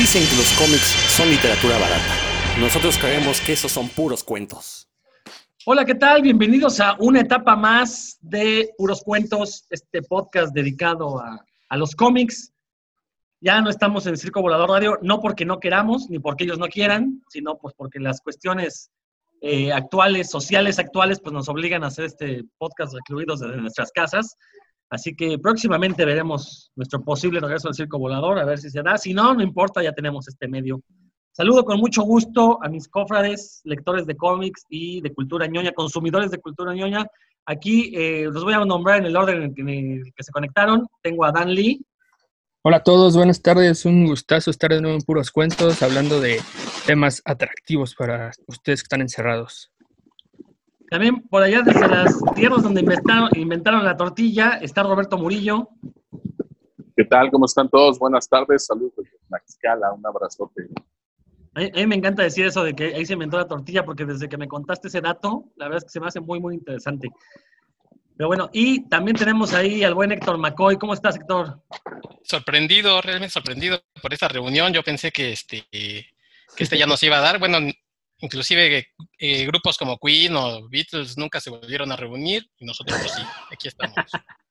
Dicen que los cómics son literatura barata. Nosotros creemos que esos son puros cuentos. Hola, ¿qué tal? Bienvenidos a una etapa más de Puros Cuentos, este podcast dedicado a, a los cómics. Ya no estamos en Circo Volador Radio, no porque no queramos, ni porque ellos no quieran, sino pues porque las cuestiones eh, actuales, sociales actuales, pues nos obligan a hacer este podcast recluidos desde nuestras casas. Así que próximamente veremos nuestro posible regreso al circo volador, a ver si se da. Si no, no importa, ya tenemos este medio. Saludo con mucho gusto a mis cofrades, lectores de cómics y de cultura ñoña, consumidores de cultura ñoña. Aquí eh, los voy a nombrar en el orden en el que se conectaron. Tengo a Dan Lee. Hola a todos, buenas tardes. Un gustazo estar de nuevo en Puros Cuentos hablando de temas atractivos para ustedes que están encerrados. También por allá desde las tierras donde inventaron, inventaron la tortilla está Roberto Murillo. ¿Qué tal? ¿Cómo están todos? Buenas tardes. Saludos desde Tlaxcala. Un abrazote. A mí, a mí me encanta decir eso de que ahí se inventó la tortilla porque desde que me contaste ese dato, la verdad es que se me hace muy, muy interesante. Pero bueno, y también tenemos ahí al buen Héctor McCoy. ¿Cómo estás, Héctor? Sorprendido, realmente sorprendido por esta reunión. Yo pensé que este, que este ya nos iba a dar. Bueno, inclusive eh, grupos como Queen o Beatles nunca se volvieron a reunir y nosotros pues sí, aquí estamos.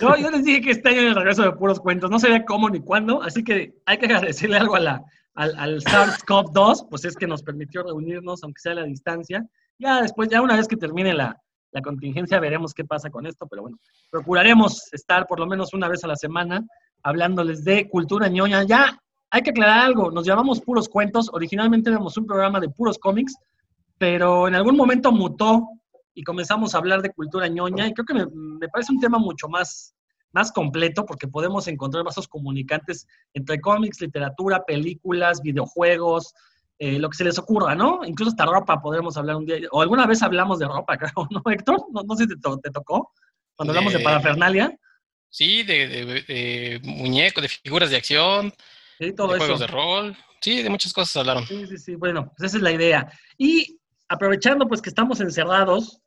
No, yo les dije que este año el regreso de puros cuentos, no sabía cómo ni cuándo, así que hay que agradecerle algo a la, al, al SARS-CoV-2, pues es que nos permitió reunirnos, aunque sea a la distancia. Ya después, ya una vez que termine la, la contingencia, veremos qué pasa con esto, pero bueno, procuraremos estar por lo menos una vez a la semana hablándoles de cultura ñoña. Ya hay que aclarar algo, nos llamamos Puros Cuentos, originalmente éramos un programa de puros cómics, pero en algún momento mutó y comenzamos a hablar de cultura ñoña y creo que me, me parece un tema mucho más, más completo porque podemos encontrar vasos comunicantes entre cómics, literatura, películas, videojuegos, eh, lo que se les ocurra, ¿no? Incluso hasta ropa podremos hablar un día. O alguna vez hablamos de ropa, creo, ¿no, Héctor? No, no sé si te, to- te tocó cuando hablamos de De- parafernalia. Sí, de, de, de muñecos, de figuras de acción, Sí, todo de eso. juegos de rol. Sí, de muchas cosas hablaron. Sí, sí, sí. Bueno, pues esa es la idea. Y aprovechando pues que estamos encerrados,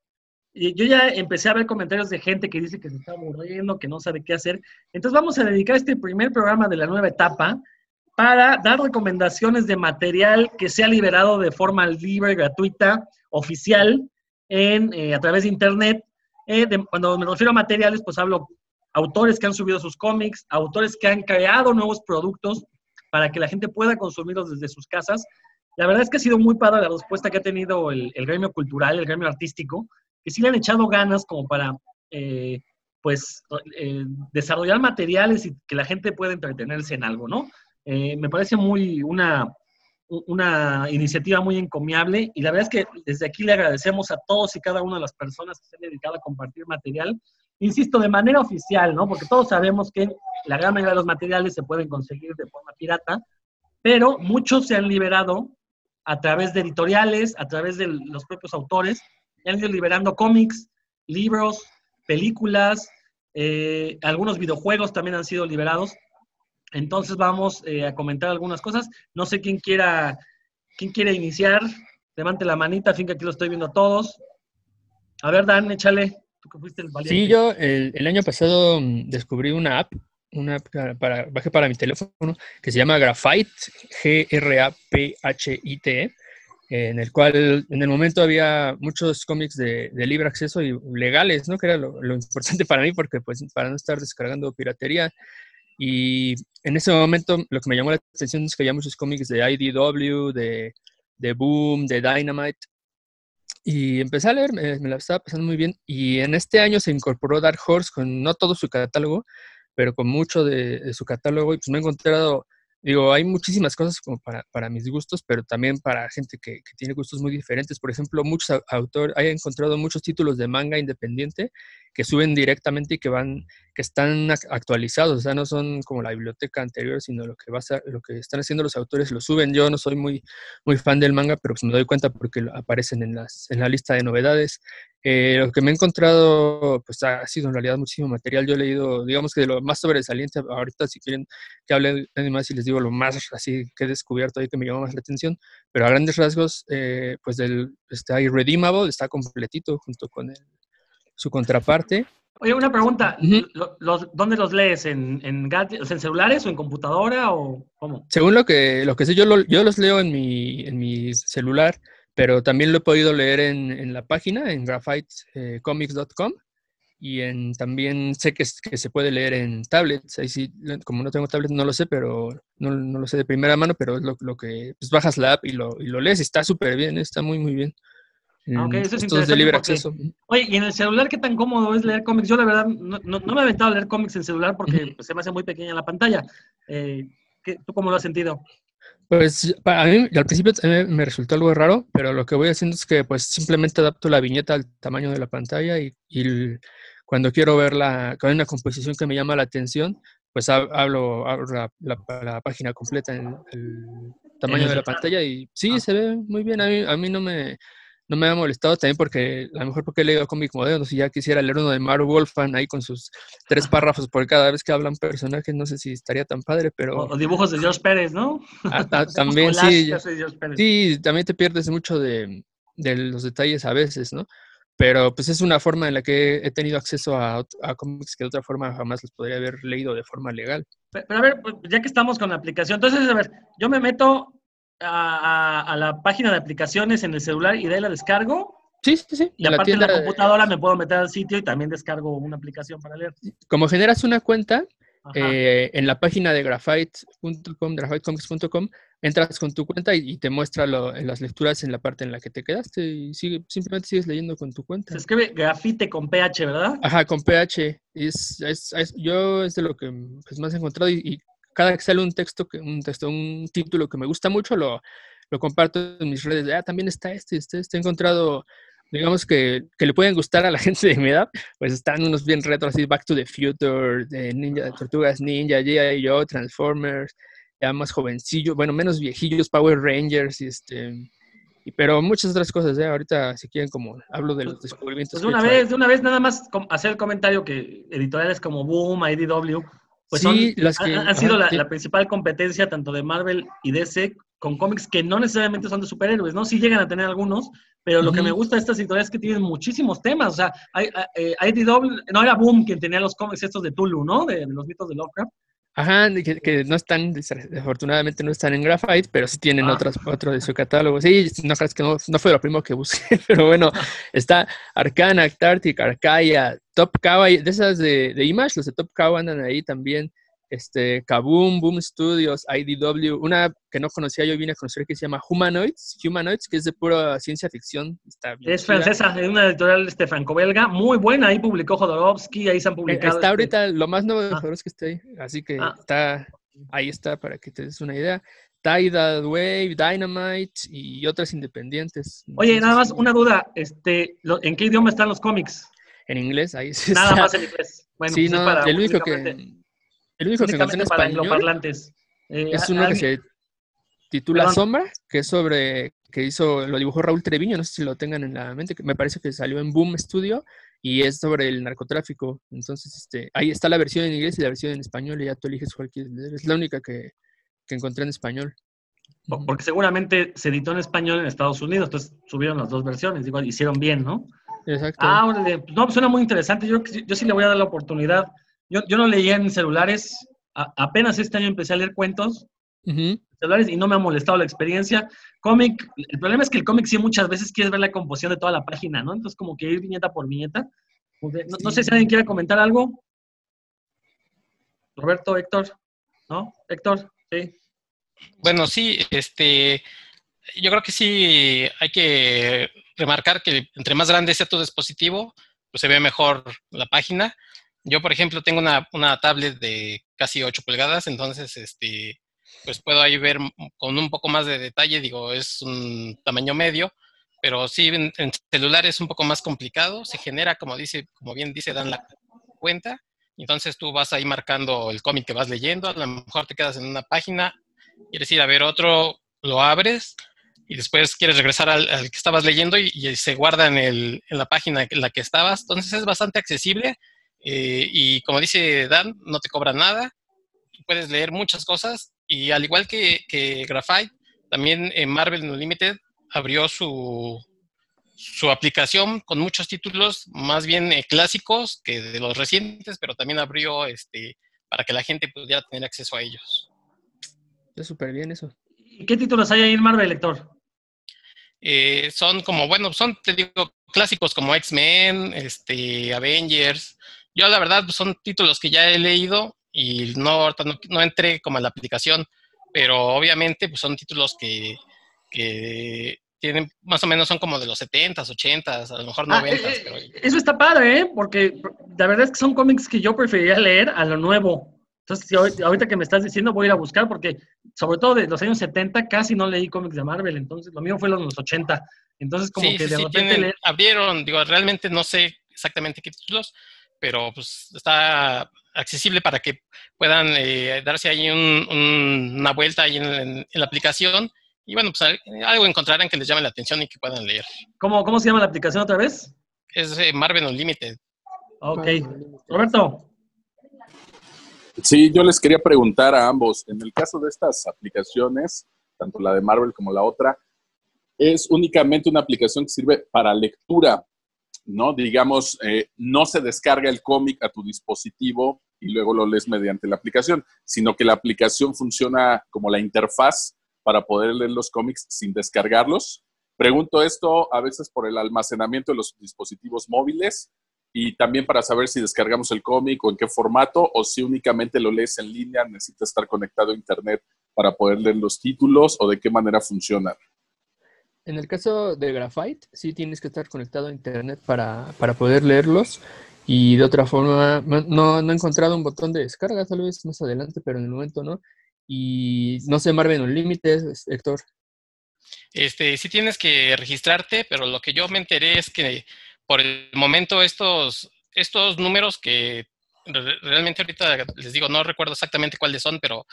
y yo ya empecé a ver comentarios de gente que dice que se está aburriendo, que no sabe qué hacer. Entonces vamos a dedicar este primer programa de la nueva etapa para dar recomendaciones de material que sea liberado de forma libre, gratuita, oficial, en, eh, a través de internet. Eh, de- cuando me refiero a materiales, pues hablo autores que han subido sus cómics, autores que han creado nuevos productos para que la gente pueda consumirlos desde sus casas. La verdad es que ha sido muy padre la respuesta que ha tenido el, gremio cultural, el gremio artístico, que sí le han echado ganas como para, eh, pues, eh, desarrollar materiales y que la gente pueda entretenerse en algo, ¿no? Eh, me parece muy una, una iniciativa muy encomiable y la verdad es que desde aquí le agradecemos a todos y cada una de las personas que se han dedicado a compartir material, insisto, de manera oficial, ¿no? Porque todos sabemos que la gran mayoría de los materiales se pueden conseguir de forma pirata, pero muchos se han liberado a través de editoriales, a través de los propios autores, han ido liberando cómics, libros, películas, eh, algunos videojuegos también han sido liberados. Entonces vamos eh, a comentar algunas cosas. No sé quién quiera, quién quiere iniciar. Levante la manita, fin que aquí lo estoy viendo a todos. A ver, Dan, échale. Tú que fuiste el valiente. Sí, yo el, el año pasado mm, descubrí una app, una app para, bajé para mi teléfono que se llama Graphite, G-R-A-P-H-I-T-E, E, en el cual en el momento había muchos cómics de, de libre acceso y legales, ¿no? Que era lo, lo importante para mí porque pues para no estar descargando piratería. Y en ese momento lo que me llamó la atención es que había muchos cómics de IDW, de, de Boom, de Dynamite. Y empecé a leer, me, la estaba pasando muy bien. Y en este año se incorporó Dark Horse con no todo su catálogo, pero con mucho de, de su catálogo. Y pues me he encontrado, digo, hay muchísimas cosas como para, para mis gustos, pero también para gente que, que tiene gustos muy diferentes. Por ejemplo, muchos au- autores, he encontrado muchos títulos de manga independiente que suben directamente y que van, que están ac- actualizados, o sea, no son como la biblioteca anterior, sino lo que va a lo que están haciendo los autores lo suben. Yo no soy muy, muy fan del manga, pero pues me doy cuenta porque aparecen en, las, en la lista de novedades. Eh, lo que me he encontrado, pues ha sido en realidad muchísimo material. Yo he leído, digamos que de lo más sobresaliente, ahorita si quieren que hable más y les digo lo más así que he descubierto ahí que me llamó más la atención, pero a grandes rasgos, eh, pues del, está Irredeemable, está completito junto con el, su contraparte. Oye, una pregunta. Los- ¿Dónde los lees? ¿En, en, en celulares o en computadora o cómo? Según lo que, lo que sé, yo, lo- yo los leo en mi, en mi celular, pero también lo he podido leer en, en la página, en graphitecomics.com, y en, también sé que, que se puede leer en tablets. Ahí sí, como no tengo tablet, no lo sé, pero no, no lo sé de primera mano, pero es lo, lo que pues, bajas la app y lo, y lo lees y está súper bien, está muy, muy bien. Ah, ok, En eso es estos de interesante libre porque- acceso. Oye, ¿y en el celular qué tan cómodo es leer cómics? Yo la verdad no, no- no me he aventado a leer cómics en celular porque pues, se me hace muy pequeña la pantalla. Eh, ¿qué- ¿Tú cómo lo has sentido? Pues para mí al principio me resultó algo raro, pero lo que voy haciendo es que pues simplemente adapto la viñeta al tamaño de la pantalla y, cuando quiero ver la, cuando hay una composición que me llama la atención, pues hab- hablo, abro la, la- la página completa en el tamaño de la pantalla y sí, Ah. se ve muy bien. A mí, a mí no me, no me ha molestado también porque a lo mejor porque he leído cómic modernos y ya quisiera leer uno de Maru Wolfman ahí con sus tres párrafos por cada vez que hablan personajes, no sé si estaría tan padre, pero O, dibujos de George Pérez, ¿no? ah, ah, también sí. ya-. Sí, también te pierdes mucho de, de los detalles a veces, ¿no? Pero pues es una forma en la que he tenido acceso a, a cómics que de otra forma jamás los podría haber leído de forma legal. Pe- Pero a ver, pues, ya que estamos con la aplicación, entonces, a ver, yo me meto a, la página de aplicaciones en el celular y de ahí la descargo. Sí, sí, sí. Y en la aparte en la computadora me puedo meter al sitio y también descargo una aplicación para leer. como generas una cuenta, eh, en la página de graphite.com, graphitecomics.com, entras con tu cuenta y, y te muestra lo- en las lecturas en la parte en la que te quedaste y sigue, simplemente sigues leyendo con tu cuenta. Se escribe grafite con PH, ¿verdad? Ajá, con PH. Es, es- es- yo es de lo que pues, más he encontrado y, y cada que sale un texto, que, un texto, un título que me gusta mucho, lo, lo comparto en mis redes. de, Ah, también está este, este, este. He encontrado, digamos que, que le pueden gustar a la gente de mi edad, pues están unos bien retro, así Back to the Future, de Ninja, Tortugas Ninja, G.I. Joe, Transformers, ya más jovencillos, bueno, menos viejillos, Power Rangers, y este... pero muchas otras cosas, ¿eh? Ahorita, si quieren, como hablo de los descubrimientos. Pues que de he una vez, de una vez nada más hacer el comentario que editoriales como Boom, IDW, pues Sí, son, las han- que- han, sido ajá, la, principal competencia tanto de Marvel y DC con cómics que no necesariamente son de superhéroes, ¿no? Sí llegan a tener algunos, pero lo que me gusta de estas editoriales es que tienen muchísimos temas. O sea, hay, eh, IDW, no era Boom quien tenía los cómics estos de Tulu, ¿no? De, de los mitos de Lovecraft. Ajá, que, que no están, desafortunadamente no están en Graphite, pero sí tienen Ah. otras, otro de su catálogo. Sí, no creas que no, no fue lo primero que busqué, pero bueno, está Arcana, Arctic, Arcaia, Top Cow, de esas de, de Image, los de Top Cow andan ahí también. Este, Kaboom, Boom Studios, IDW, una que no conocía, yo vine a conocer que se llama Humanoids, Humanoids, que es de pura ciencia ficción. Está bien Es francesa, es una editorial este, franco-belga, muy buena. Ahí publicó Jodorowsky, ahí se han Eh, publicado. Está este, ahorita, lo más nuevo de Ah. Jodorowsky está ahí, así que Ah. está, ahí está para que te des una idea. Tidal Wave, Dynamite y otras independientes. Oye, nada más una duda, este, ¿en qué idioma están los cómics? En inglés, ahí sí Nada más en inglés. Bueno, sí, pues es no, para el único que, el único que encontré en para angloparlantes. Eh, es uno que se titula Perdón. Sombra, que es sobre, que hizo, lo dibujó Raúl Treviño, no sé si lo tengan en la mente, que me parece que salió en Boom Studio y es sobre el narcotráfico. Entonces, este, ahí está la versión en inglés y la versión en español y ya tú eliges leer. Es la única que, que encontré en español. po- Porque seguramente se editó en español en Estados Unidos, entonces subieron las dos versiones, digo, hicieron bien, ¿no? Exacto. Ah, órale, pues no, pues suena muy interesante, yo, yo sí le voy a dar la oportunidad. Yo, yo no leía en celulares, a- apenas este año empecé a leer cuentos, celulares y no me ha molestado la experiencia. Cómic, el problema es que el cómic sí muchas veces quieres ver la composición de toda la página, ¿no? Entonces como que ir viñeta por viñeta. No, no sé si alguien quiere comentar algo. Roberto, Héctor, ¿no? Héctor, sí. Bueno, sí, este, yo creo que sí hay que remarcar que entre más grande sea tu dispositivo, pues se ve mejor la página. Yo, por ejemplo, tengo una, una tablet de casi 8 pulgadas, entonces, este, pues puedo ahí ver m- con un poco más de detalle, digo, es un tamaño medio, pero sí en, en celular es un poco más complicado, se genera, como dice, como bien dice Dan, la cuenta, entonces tú vas ahí marcando el cómic que vas leyendo, a lo mejor te quedas en una página, quieres ir a ver otro, lo abres y después quieres regresar al, al que estabas leyendo y, y se guarda en, el, en la página en la que estabas. Entonces es bastante accesible eh, y como dice Dan, no te cobra nada. Puedes leer muchas cosas y al igual que, que Graphite, también en Marvel Unlimited abrió su, su aplicación con muchos títulos más bien eh, clásicos que de los recientes, pero también abrió este, para que la gente pudiera tener acceso a ellos. Está súper bien eso. ¿Y qué títulos hay ahí en Marvel, lector? Eh, son como, bueno, son, te digo, clásicos como X-Men, este, Avengers. Yo la verdad pues, son títulos que ya he leído y no, no, no entré como a la aplicación, pero obviamente pues, son títulos que, que tienen más o menos son como de los 70s, 80s, a lo mejor 90s. Ah, eh, pero... Eso está padre, ¿eh? Porque la verdad es que son cómics que yo preferiría leer a lo nuevo. Entonces, si ahorita que me estás diciendo, voy a ir a buscar porque, sobre todo de los años 70, casi no leí cómics de Marvel. Entonces, lo mío fue los 80. Entonces, como Sí, que sí, de sí, repente tienen- leer- abrieron, digo, realmente no sé exactamente qué títulos, pero pues está accesible para que puedan eh, darse ahí un- un- una vuelta ahí en, en- en la aplicación y bueno, pues al- algo encontrarán que les llame la atención y que puedan leer. ¿Cómo, ¿Cómo se llama la aplicación otra vez? Es eh, Marvel Unlimited. Ok. Roberto. Sí, yo les quería preguntar a ambos, en el caso de estas aplicaciones, tanto la de Marvel como la otra, es únicamente una aplicación que sirve para lectura, ¿no? Digamos, eh, no se descarga el cómic a tu dispositivo y luego lo lees mediante la aplicación, sino que la aplicación funciona como la interfaz para poder leer los cómics sin descargarlos. Pregunto esto a veces por el almacenamiento de los dispositivos móviles y también para saber si descargamos el cómic o en qué formato o si únicamente lo lees en línea, necesitas estar conectado a internet para poder leer los títulos o de qué manera funciona. En el caso de Graphite, sí tienes que estar conectado a internet para, para poder leerlos. Y de otra forma, no, no he encontrado un botón de descarga, tal vez más adelante, pero en el momento no. Y no sé, Marvel Unlimited, Héctor. Este, sí tienes que registrarte, pero lo que yo me enteré es que por el momento estos, estos números que re- realmente ahorita les digo, no recuerdo exactamente cuáles son, pero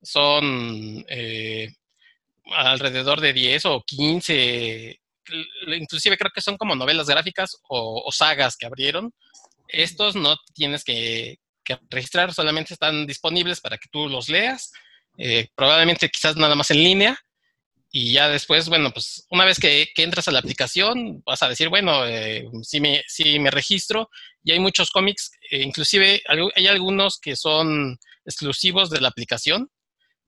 son eh, alrededor de 10 o 15, l- inclusive creo que son como novelas gráficas o, sagas que abrieron. Estos no tienes que, registrar, solamente están disponibles para que tú los leas, eh, probablemente quizás nada más en línea. Y ya después, bueno, pues una vez que, entras a la aplicación, vas a decir, bueno, eh, sí, me, sí me registro. Y hay muchos cómics, eh, inclusive hay algunos que son exclusivos de la aplicación,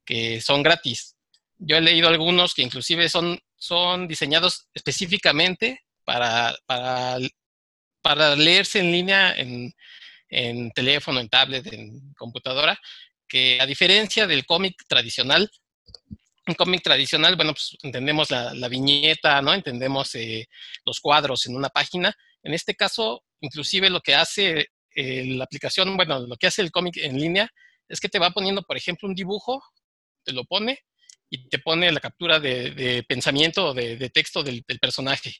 que son gratis. Yo he leído algunos que inclusive son, son diseñados específicamente para, para, para leerse en línea en, en teléfono, en tablet, en computadora, que a diferencia del cómic tradicional, un cómic tradicional, bueno, pues entendemos la, viñeta, ¿no? Entendemos eh, los cuadros en una página. En este caso, inclusive lo que hace eh, la aplicación, bueno, lo que hace el cómic en línea es que te va poniendo, por ejemplo, un dibujo, te lo pone y te pone la captura de, de pensamiento o de, de texto del, del personaje.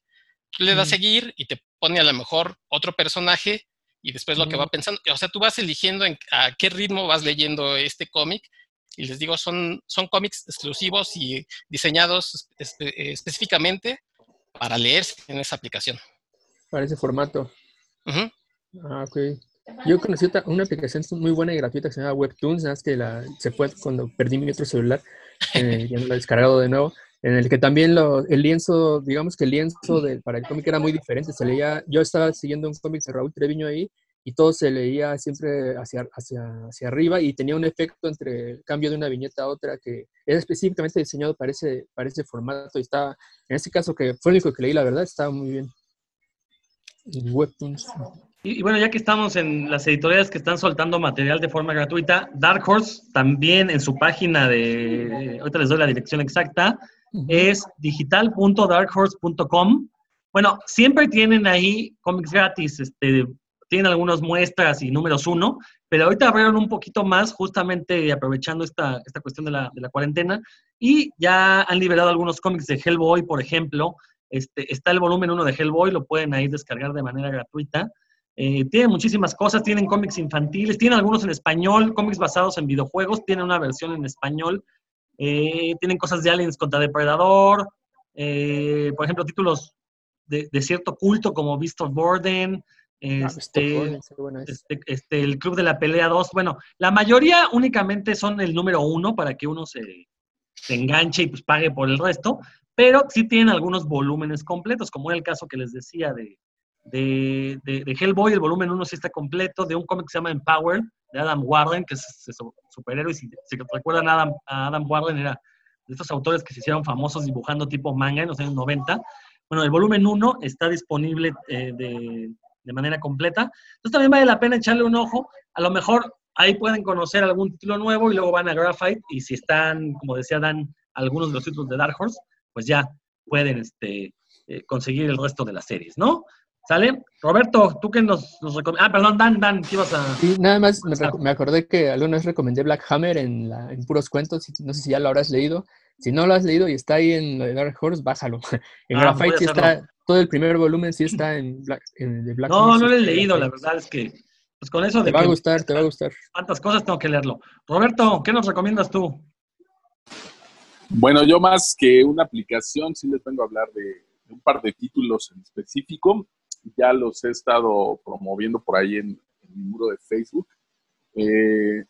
Tú le das Mm. seguir y te pone a lo mejor otro personaje y después lo que va Mm. pensando. O sea, tú vas eligiendo en- a qué ritmo vas leyendo este cómic y les digo, son, son cómics exclusivos y diseñados espe- específicamente para leerse en esa aplicación. Para ese formato. Ujú. Ah, ok. Yo conocí una aplicación muy buena y gratuita que se llama Webtoons, más que la, se fue cuando perdí mi otro celular, eh, ya no la he descargado de nuevo, en el que también lo- el lienzo, digamos que el lienzo de- para el cómic era muy diferente. Se leía, yo estaba siguiendo un cómic de Raúl Treviño ahí y todo se leía siempre hacia, hacia, hacia arriba y tenía un efecto entre el cambio de una viñeta a otra que era específicamente diseñado para ese, para ese formato y está, en este caso que fue el único que leí, la verdad, estaba muy bien. En Webtoons. Y, y bueno, ya que estamos en las editoriales que están soltando material de forma gratuita, Dark Horse también en su página de, ahorita les doy la dirección exacta, es digital.darkhorse.com. Bueno, siempre tienen ahí cómics gratis, este, tienen algunas muestras y números uno, pero ahorita abrieron un poquito más justamente aprovechando esta, esta cuestión de la, de la cuarentena y ya han liberado algunos cómics de Hellboy, por ejemplo. Este, está el volumen 1 de Hellboy, lo pueden ahí descargar de manera gratuita. Eh, tienen muchísimas cosas, tienen cómics infantiles, tienen algunos en español, cómics basados en videojuegos, tienen una versión en español, eh, tienen cosas de Aliens contra Depredador, eh, por ejemplo, títulos de, de cierto culto como Beast of Burden, Ah, este, este, este, el Club de la Pelea 2. Bueno, la mayoría únicamente son el número uno para que uno se, se enganche y pues pague por el resto. pero sí tienen algunos volúmenes completos, como en el caso que les decía de, de, de, Hellboy, el volumen 1 sí está completo, de un cómic que se llama Empower, de Adam Warden, que es, superhéroe, y si, si recuerdan a Adam, a Adam Warden, era de estos autores que se hicieron famosos dibujando tipo manga en los años 90. Bueno, el volumen 1 está disponible eh, de, de manera completa. Entonces también vale la pena echarle un ojo. A lo mejor ahí pueden conocer algún título nuevo y luego van a Graphite y si están, como decía Dan, algunos de los títulos de Dark Horse, pues ya pueden este, eh, conseguir el resto de las series, ¿no? ¿Sale? Roberto, ¿tú qué nos, recomiendas? Ah, perdón, Dan, Dan, ¿qué ibas a...? Sí, nada más me, acordé que alguna vez recomendé Black Hammer en, la, en puros cuentos, no sé si ya lo habrás leído. Si no lo has leído y está ahí en lo de Dark Horse, bájalo. En ah, Graphite sí está, todo el primer volumen sí está en Black, en, de Black No, no lo he leído, la verdad es que pues con eso de Te va a gustar, te va a gustar. Tantas cosas tengo que leerlo. Roberto, ¿qué nos recomiendas tú? Bueno, yo más que una aplicación, sí les vengo a hablar de, un par de títulos en específico. Ya los he estado promoviendo por ahí en, mi muro de Facebook. Eh,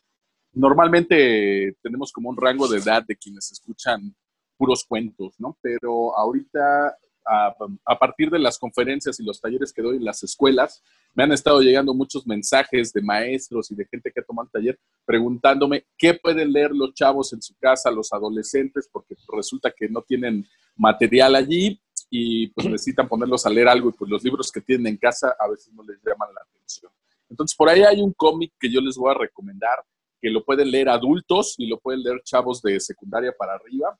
normalmente tenemos como un rango de edad de quienes escuchan puros cuentos, ¿no? Pero ahorita a, partir de las conferencias y los talleres que doy en las escuelas, me han estado llegando muchos mensajes de maestros y de gente que ha tomado el taller preguntándome qué pueden leer los chavos en su casa, los adolescentes, porque resulta que no tienen material allí y pues necesitan ponerlos a leer algo y pues los libros que tienen en casa a veces no les llaman la atención. Entonces por ahí hay un cómic que yo les voy a recomendar, que lo pueden leer adultos y lo pueden leer chavos de secundaria para arriba.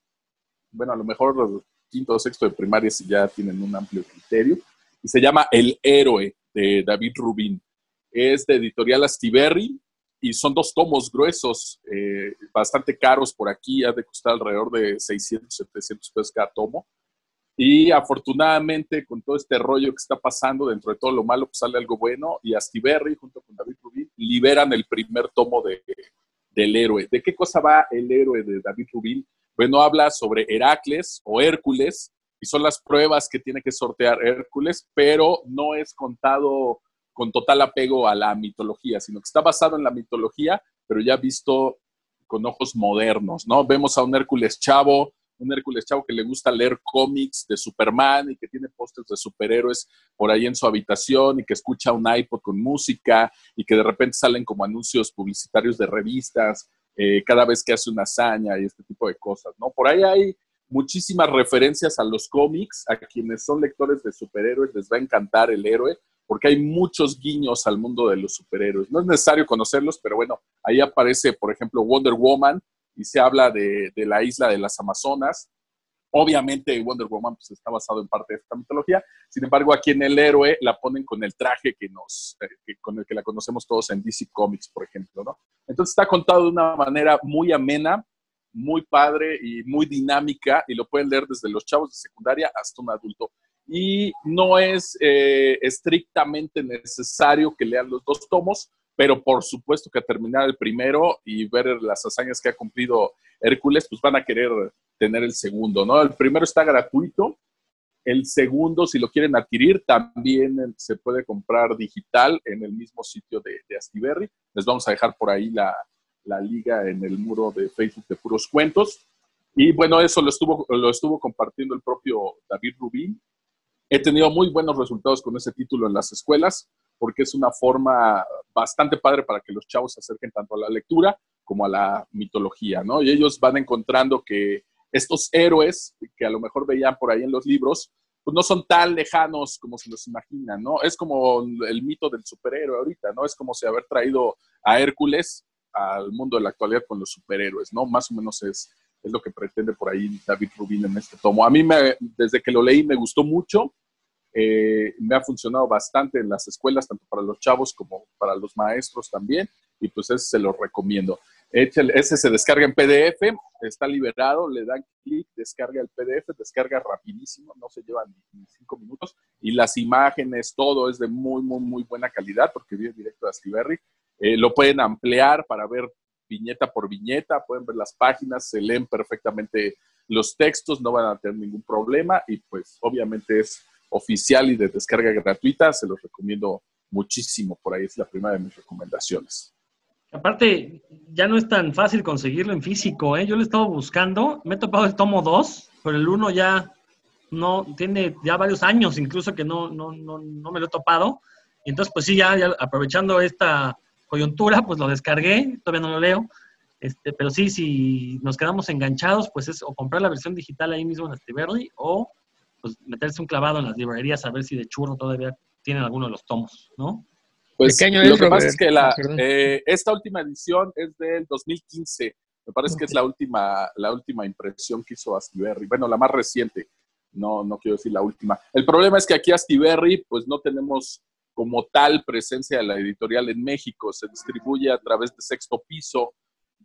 Bueno, a lo mejor quinto o sexto de primaria si ya tienen un amplio criterio. Y se llama El Héroe de David Rubin. Es de editorial Astiberri y son dos tomos gruesos, eh, bastante caros por aquí, ha de costar alrededor de 600, 700 pesos cada tomo. Y afortunadamente, con todo este rollo que está pasando, dentro de todo lo malo, pues sale algo bueno. Y Astiberri, junto con David Rubin, liberan el primer tomo de, del héroe. ¿De qué cosa va el héroe de David Rubin? Bueno, habla sobre Heracles o Hércules y son las pruebas que tiene que sortear Hércules, pero no es contado con total apego a la mitología, sino que está basado en la mitología, pero ya visto con ojos modernos, ¿no? Vemos a un Hércules chavo, un Hércules chavo que le gusta leer cómics de Superman y que tiene pósters de superhéroes por ahí en su habitación y que escucha un iPod con música y que de repente salen como anuncios publicitarios de revistas eh, cada vez que hace una hazaña y este tipo de cosas, ¿no? Por ahí hay muchísimas referencias a los cómics, a quienes son lectores de superhéroes les va a encantar el héroe, porque hay muchos guiños al mundo de los superhéroes. No es necesario conocerlos, pero bueno, ahí aparece, por ejemplo, Wonder Woman y se habla de, de la isla de las Amazonas, Obviamente Wonder Woman pues, está basado en parte de esta mitología, sin embargo aquí en el héroe la ponen con el traje que nos, eh, con el que la conocemos todos en DC Comics, por ejemplo, ¿no? Entonces está contado de una manera muy amena, muy padre y muy dinámica y lo pueden leer desde los chavos de secundaria hasta un adulto. Y no es eh, estrictamente necesario que lean los dos tomos, pero por supuesto que terminar el primero y ver las hazañas que ha cumplido Hércules, pues van a querer tener el segundo, ¿no? El primero está gratuito, el segundo, si lo quieren adquirir, también se puede comprar digital en el mismo sitio de, de Astiberri. Les vamos a dejar por ahí la, liga en el muro de Facebook de Puros Cuentos. Y bueno, eso lo estuvo, lo estuvo compartiendo el propio David Rubín. He tenido muy buenos resultados con ese título en las escuelas, porque es una forma bastante padre para que los chavos se acerquen tanto a la lectura como a la mitología, ¿no? Y ellos van encontrando que estos héroes que a lo mejor veían por ahí en los libros, pues no son tan lejanos como se los imaginan, ¿no? Es como el mito del superhéroe ahorita, ¿no? Es como si haber traído a Hércules al mundo de la actualidad con los superhéroes, ¿no? Más o menos es, es lo que pretende por ahí David Rubin en este tomo. A mí, me, desde que lo leí, me gustó mucho. Eh, me ha funcionado bastante en las escuelas, tanto para los chavos como para los maestros también, y pues ese se lo recomiendo. Ese se descarga en PDF, está liberado, le dan clic, descarga el PDF, descarga rapidísimo, no se lleva ni, cinco minutos, y las imágenes, todo es de muy, muy, muy buena calidad, porque viene directo de Astiberri. Eh, lo pueden ampliar para ver viñeta por viñeta, pueden ver las páginas, se leen perfectamente los textos, no van a tener ningún problema, y pues obviamente es oficial y de descarga gratuita, se los recomiendo muchísimo, por ahí es la primera de mis recomendaciones. Aparte, ya no es tan fácil conseguirlo en físico, ¿eh? Yo lo he estado buscando, me he topado el tomo 2, pero el 1 ya no, tiene ya varios años incluso que no, no, no, no me lo he topado. Y entonces, pues sí, ya, ya aprovechando esta coyuntura, pues lo descargué, todavía no lo leo. Este, pero sí, si nos quedamos enganchados, pues es o comprar la versión digital ahí mismo en Astiberri o pues meterse un clavado en las librerías a ver si de churro todavía tienen alguno de los tomos, ¿no? Pues ¿De qué año lo es, que pasa es que la, Ah, eh, esta última edición es del 2015. Me parece que es la última, la última impresión que hizo Astiberri. Bueno, la más reciente. No, no quiero decir la última. El problema es que aquí Astiberri, pues no tenemos como tal presencia de la editorial en México. Se distribuye a través de sexto piso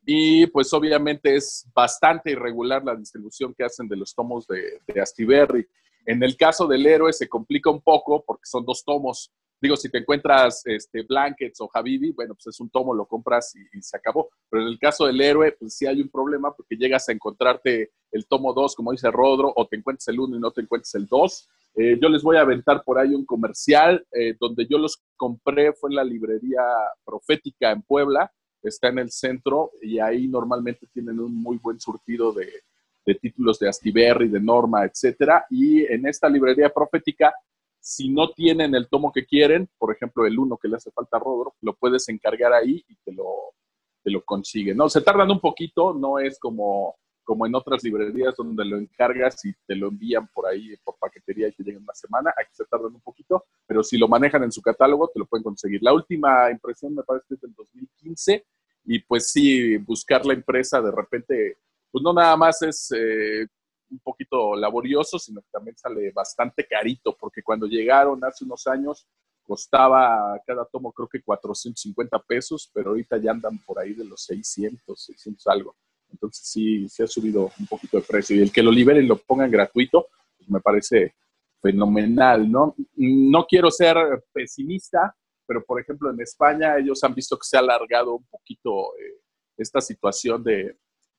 y pues obviamente es bastante irregular la distribución que hacen de los tomos de, de Astiberri. En el caso del héroe se complica un poco porque son dos tomos. Digo, si te encuentras este, Blankets o Habibi, bueno, pues es un tomo, lo compras y, se acabó. Pero en el caso del héroe, pues sí hay un problema porque llegas a encontrarte el tomo 2, como dice Rodro, o te encuentras el 1 y no te encuentras el 2. Eh, yo les voy a aventar por ahí un comercial eh, donde yo los compré, fue en la librería Profética en Puebla, está en el centro y ahí normalmente tienen un muy buen surtido de, de títulos de Astiberri, de Norma, etcétera. Y en esta librería Profética si no tienen el tomo que quieren, por ejemplo, el uno que le hace falta a Rodro, lo puedes encargar ahí y te lo, te lo consiguen. No, se tardan un poquito, no es como, como en otras librerías donde lo encargas y te lo envían por ahí por paquetería y te llega una semana. Aquí se tardan un poquito, pero si lo manejan en su catálogo, te lo pueden conseguir. La última impresión me parece que es del 2015 y pues sí, buscar la empresa de repente, pues no nada más es eh, un poquito laborioso, sino que también sale bastante carito, porque cuando llegaron hace unos años costaba cada tomo creo que 450 pesos, pero ahorita ya andan por ahí de los 600, 600 algo. Entonces sí, se ha subido un poquito de precio. Y el que lo liberen y lo pongan gratuito, pues me parece fenomenal, ¿no? No quiero ser pesimista, pero por ejemplo en España ellos han visto que se ha alargado un poquito eh, esta situación de,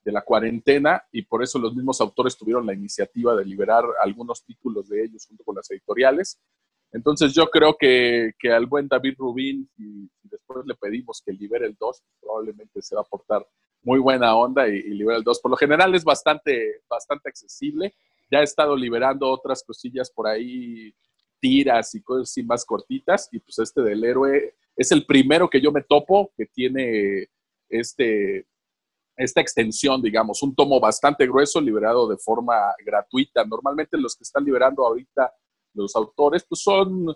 de la cuarentena y por eso los mismos autores tuvieron la iniciativa de liberar algunos títulos de ellos junto con las editoriales. Entonces yo creo que, que al buen David Rubín, y, después le pedimos que libere el 2, probablemente se va a aportar muy buena onda y, y libera el 2. Por lo general es bastante, bastante accesible. Ya he estado liberando otras cosillas por ahí, tiras y cosas así más cortitas, y pues este del héroe es el primero que yo me topo que tiene este, esta extensión, digamos, un tomo bastante grueso liberado de forma gratuita. Normalmente los que están liberando ahorita los autores, pues son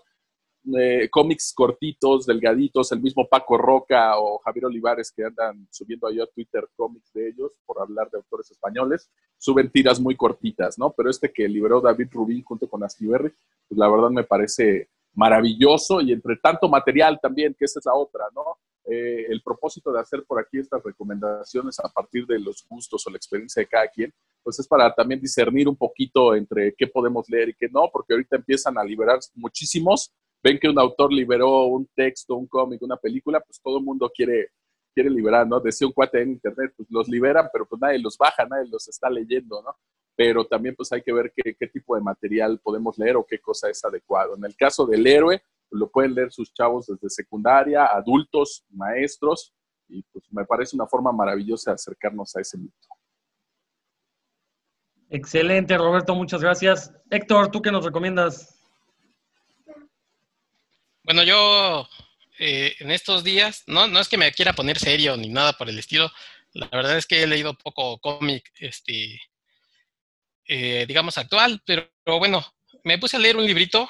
eh, cómics cortitos, delgaditos, el mismo Paco Roca o Javier Olivares que andan subiendo ahí a Twitter cómics de ellos por hablar de autores españoles, suben tiras muy cortitas, ¿no? Pero este que liberó David Rubín junto con Astiberri, pues la verdad me parece maravilloso y entre tanto material también, que esa es la otra, ¿no? Eh, el propósito de hacer por aquí estas recomendaciones a partir de los gustos o la experiencia de cada quien, pues es para también discernir un poquito entre qué podemos leer y qué no, porque ahorita empiezan a liberar muchísimos. Ven que un autor liberó un texto, un cómic, una película, pues todo el mundo quiere, quiere liberar, ¿no? Decía un cuate en internet, pues los liberan, pero pues nadie los baja, nadie los está leyendo, ¿no? Pero también pues hay que ver qué, qué tipo de material podemos leer o qué cosa es adecuado. En el caso del héroe, lo pueden leer sus chavos desde secundaria, adultos, maestros, y pues me parece una forma maravillosa de acercarnos a ese mito. Excelente, Roberto, muchas gracias. Héctor, ¿tú qué nos recomiendas? Bueno, yo eh, en estos días, no, no es que me quiera poner serio ni nada por el estilo, la verdad es que he leído poco cómic, este, eh, digamos, actual, pero, pero bueno, me puse a leer un librito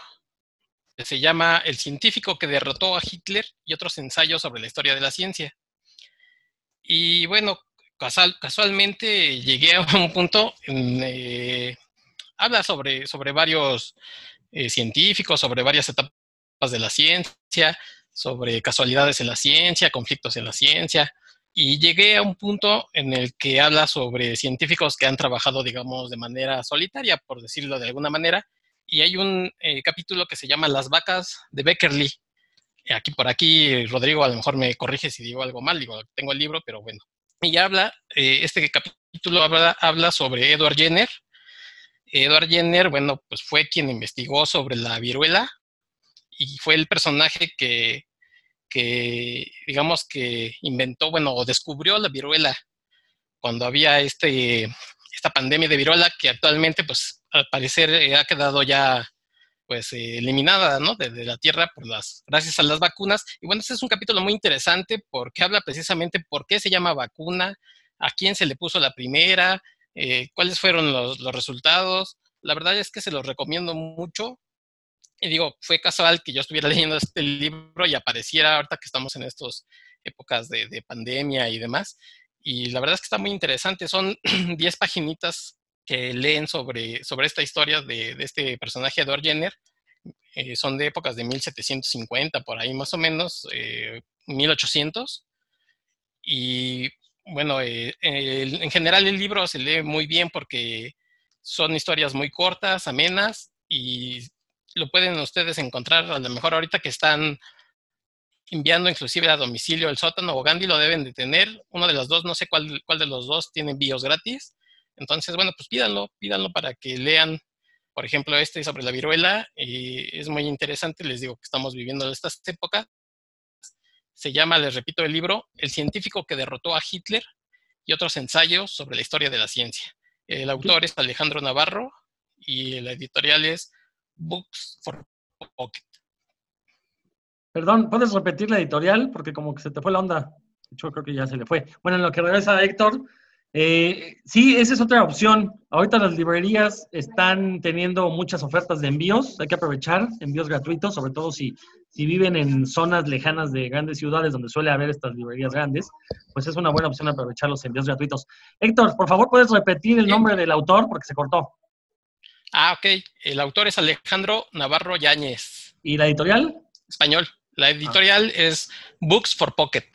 se llama El científico que derrotó a Hitler y otros ensayos sobre la historia de la ciencia. Y bueno, casual, casualmente llegué a un punto en eh, habla sobre, sobre varios eh, científicos, sobre varias etapas de la ciencia, sobre casualidades en la ciencia, conflictos en la ciencia, y llegué a un punto en el que habla sobre científicos que han trabajado, digamos, de manera solitaria, por decirlo de alguna manera, y hay un eh, capítulo que se llama Las vacas de Beckerly. Aquí por aquí, Rodrigo, a lo mejor me corrige si digo algo mal, digo, tengo el libro, pero bueno. Y habla, eh, este capítulo habla, habla sobre Edward Jenner. Edward Jenner, bueno, pues fue quien investigó sobre la viruela y fue el personaje que, que digamos que inventó, bueno, o descubrió la viruela cuando había este, esta pandemia de viruela que actualmente, pues, al parecer eh, ha quedado ya pues eh, eliminada ¿no? de, la Tierra por las, gracias a las vacunas. Y bueno, este es un capítulo muy interesante porque habla precisamente por qué se llama vacuna, a quién se le puso la primera, eh, cuáles fueron los, los, resultados. La verdad es que se los recomiendo mucho. Y digo, fue casual que yo estuviera leyendo este libro y apareciera ahorita que estamos en estas épocas de, de pandemia y demás. Y la verdad es que está muy interesante. Son 10 paginitas que leen sobre, sobre esta historia de, de este personaje, Edward Jenner, eh, son de épocas de 1750, por ahí más o menos, 1800. Eh, y bueno, eh, en general el libro se lee muy bien porque son historias muy cortas, amenas, y lo pueden ustedes encontrar a lo mejor ahorita que están enviando inclusive a domicilio el sótano o Gandhi lo deben de tener. Uno de los dos, no sé cuál, cuál de los dos tiene envíos gratis. Entonces, bueno, pues pídanlo, pídanlo para que lean, por ejemplo, este sobre la viruela. Y es muy interesante, les digo que estamos viviendo estas épocas. Se llama, les repito el libro, El científico que derrotó a Hitler y otros ensayos sobre la historia de la ciencia. El autor es Alejandro Navarro y la editorial es Books for Pocket. Perdón, ¿puedes repetir la editorial? Porque como que se te fue la onda. Yo creo que ya se le fue. Bueno, en lo que regresa Héctor, eh, sí, esa es otra opción. Ahorita las librerías están teniendo muchas ofertas de envíos. Hay que aprovechar envíos gratuitos, sobre todo si, si viven en zonas lejanas de grandes ciudades donde suele haber estas librerías grandes. Pues es una buena opción aprovechar los envíos gratuitos. Héctor, por favor, ¿puedes repetir el nombre del autor? Porque se cortó. Ah, ok. El autor es Alejandro Navarro Yáñez. ¿Y la editorial? Español. La editorial es Books for Pocket.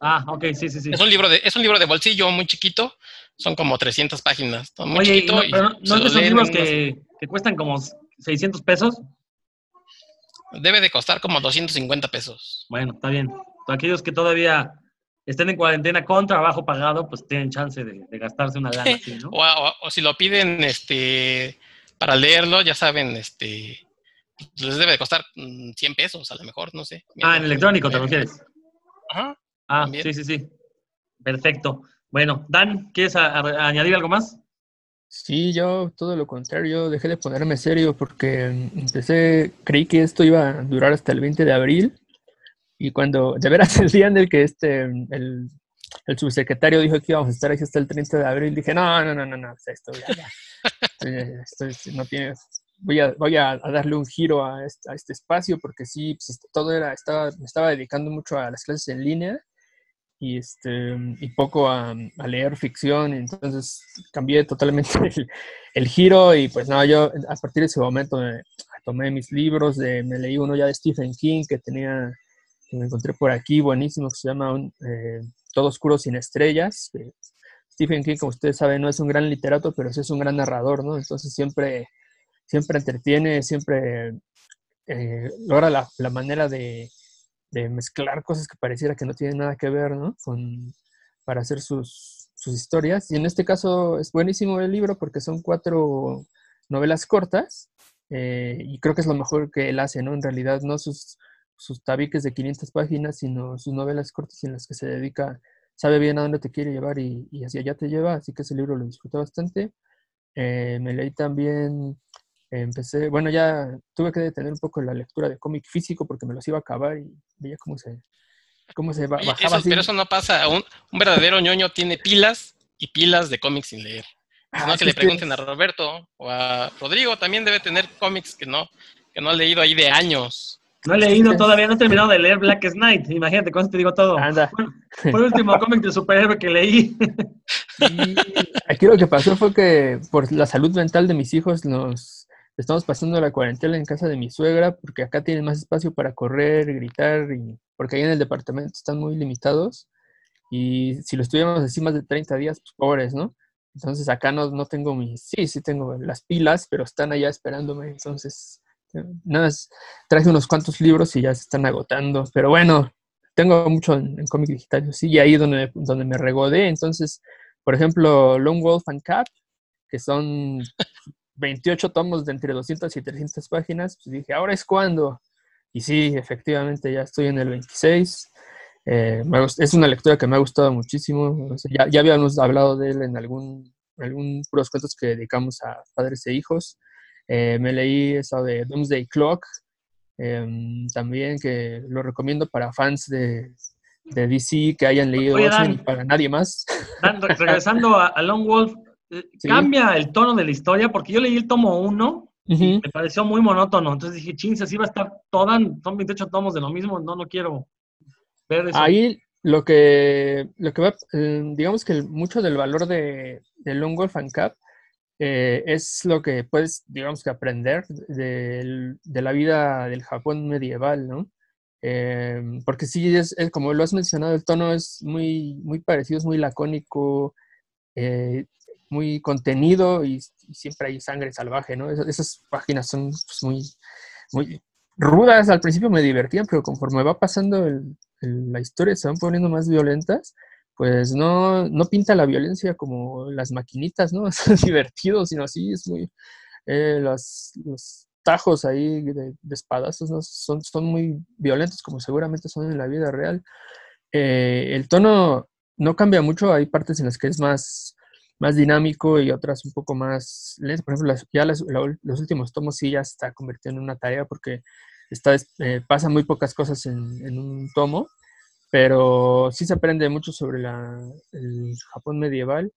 Ah, ok, sí, sí, sí. Es un libro de, es un libro de bolsillo muy chiquito, son como 300 páginas. Muy Oye, chiquito no, pero ¿no es de esos libros que, que, cuestan como 600 pesos? Debe de costar como 250 pesos. Bueno, está bien. Aquellos que todavía estén en cuarentena con trabajo pagado, pues tienen chance de, de gastarse una lana así, ¿no? o, o, o, si lo piden este, para leerlo, ya saben, este, les debe de costar 100 mm, pesos a lo mejor, no sé. Ah, en electrónico te refieres. Ajá. Ah, sí, sí, sí. Perfecto. Bueno, Dan, ¿quieres añadir algo más? Sí, yo todo lo contrario, dejé de ponerme serio porque empecé, creí que esto iba a durar hasta el 20 de abril y cuando, de veras el día en el que este, el, el subsecretario dijo que íbamos a estar aquí hasta el 30 de abril, dije, no, no, no, no, no, esto ya, ya. esto, no tiene, voy a, voy a, darle un giro a este, a este espacio porque sí, pues, todo era, estaba, me estaba dedicando mucho a las clases en línea y, este, y poco a, a leer ficción, entonces cambié totalmente el, el, giro y pues no, yo a partir de ese momento me, tomé mis libros, de, me leí uno ya de Stephen King que tenía, que me encontré por aquí, buenísimo, que se llama eh, Todo Oscuro sin Estrellas. Stephen King, como ustedes saben, no es un gran literato, pero sí es un gran narrador, ¿no? Entonces siempre, siempre entretiene, siempre eh, logra la, la manera de, de mezclar cosas que pareciera que no tienen nada que ver, ¿no? Con, para hacer sus, sus, historias. Y en este caso es buenísimo el libro porque son cuatro novelas cortas eh, y creo que es lo mejor que él hace, ¿no? En realidad no sus, sus tabiques de 500 páginas, sino sus novelas cortas en las que se dedica, sabe bien a dónde te quiere llevar y, y hacia allá te lleva, así que ese libro lo disfruté bastante. Eh, me leí también empecé, bueno, ya tuve que detener un poco la lectura de cómic físico porque me los iba a acabar y veía cómo se, cómo se bajaba. Eso, así. Pero eso no pasa. Un, un, verdadero ñoño tiene pilas y pilas de cómics sin leer. Ah, no que le pregunten a Roberto o a Rodrigo, también debe tener cómics que no, que no ha leído ahí de años. No he leído todavía, no he terminado de leer Black Knight. Imagínate, con eso te digo todo. Anda. Fue el último cómic de superhéroe que leí. Y aquí lo que pasó fue que por la salud mental de mis hijos nos estamos pasando la cuarentena en casa de mi suegra porque acá tienen más espacio para correr, gritar, y, porque ahí en el departamento están muy limitados. Y si lo estuviéramos así más de 30 días, pues pobres, ¿no? Entonces acá no, no tengo mis, sí, sí tengo las pilas, pero están allá esperándome. Entonces, nada más traje unos cuantos libros y ya se están agotando. Pero bueno, tengo mucho en, en cómic digital, sí, y ahí donde, donde me regodé. Entonces, por ejemplo, Lone Wolf and Cap, que son 28 tomos de entre 200 y 300 páginas, pues dije, ahora es cuando. Y sí, efectivamente, ya estoy en el 26. Eh, es una lectura que me ha gustado muchísimo. Ya, ya habíamos hablado de él en algún algunos puros cuentos que dedicamos a padres e hijos. Eh, me leí eso de Doomsday Clock, em, también que lo recomiendo para fans de, de DC que hayan leído y para nadie más. regresando a, Long Wolf, eh, cambia el tono de la historia porque yo leí el tomo 1 y me pareció muy monótono. Entonces dije, chins, así va a estar toda, son 28 tomos de lo mismo, no, no quiero ver eso. Ahí lo que, lo que va, eh, digamos que mucho del valor de, de Long Wolf and Cap eh, es lo que puedes, digamos que aprender de, de la vida del Japón medieval, ¿no? Porque sí, es, como lo has mencionado, el tono es muy, muy parecido, es muy lacónico, eh, muy contenido y, siempre hay sangre salvaje, ¿no? esas páginas son pues, muy, muy rudas, al principio me divertían, pero conforme va pasando la historia se van poniendo más violentas, pues no, no pinta la violencia como las maquinitas, ¿no? Es divertido, sino así, es muy... Eh, los, tajos ahí de, espadazos ¿no? son, son muy violentos, como seguramente son en la vida real. Eh, el tono no cambia mucho, hay partes en las que es más, más dinámico y otras un poco más lento. Por ejemplo, ya los últimos tomos sí ya está convirtiendo en una tarea porque está, eh, pasan muy pocas cosas en, un tomo, pero sí se aprende mucho sobre el Japón medieval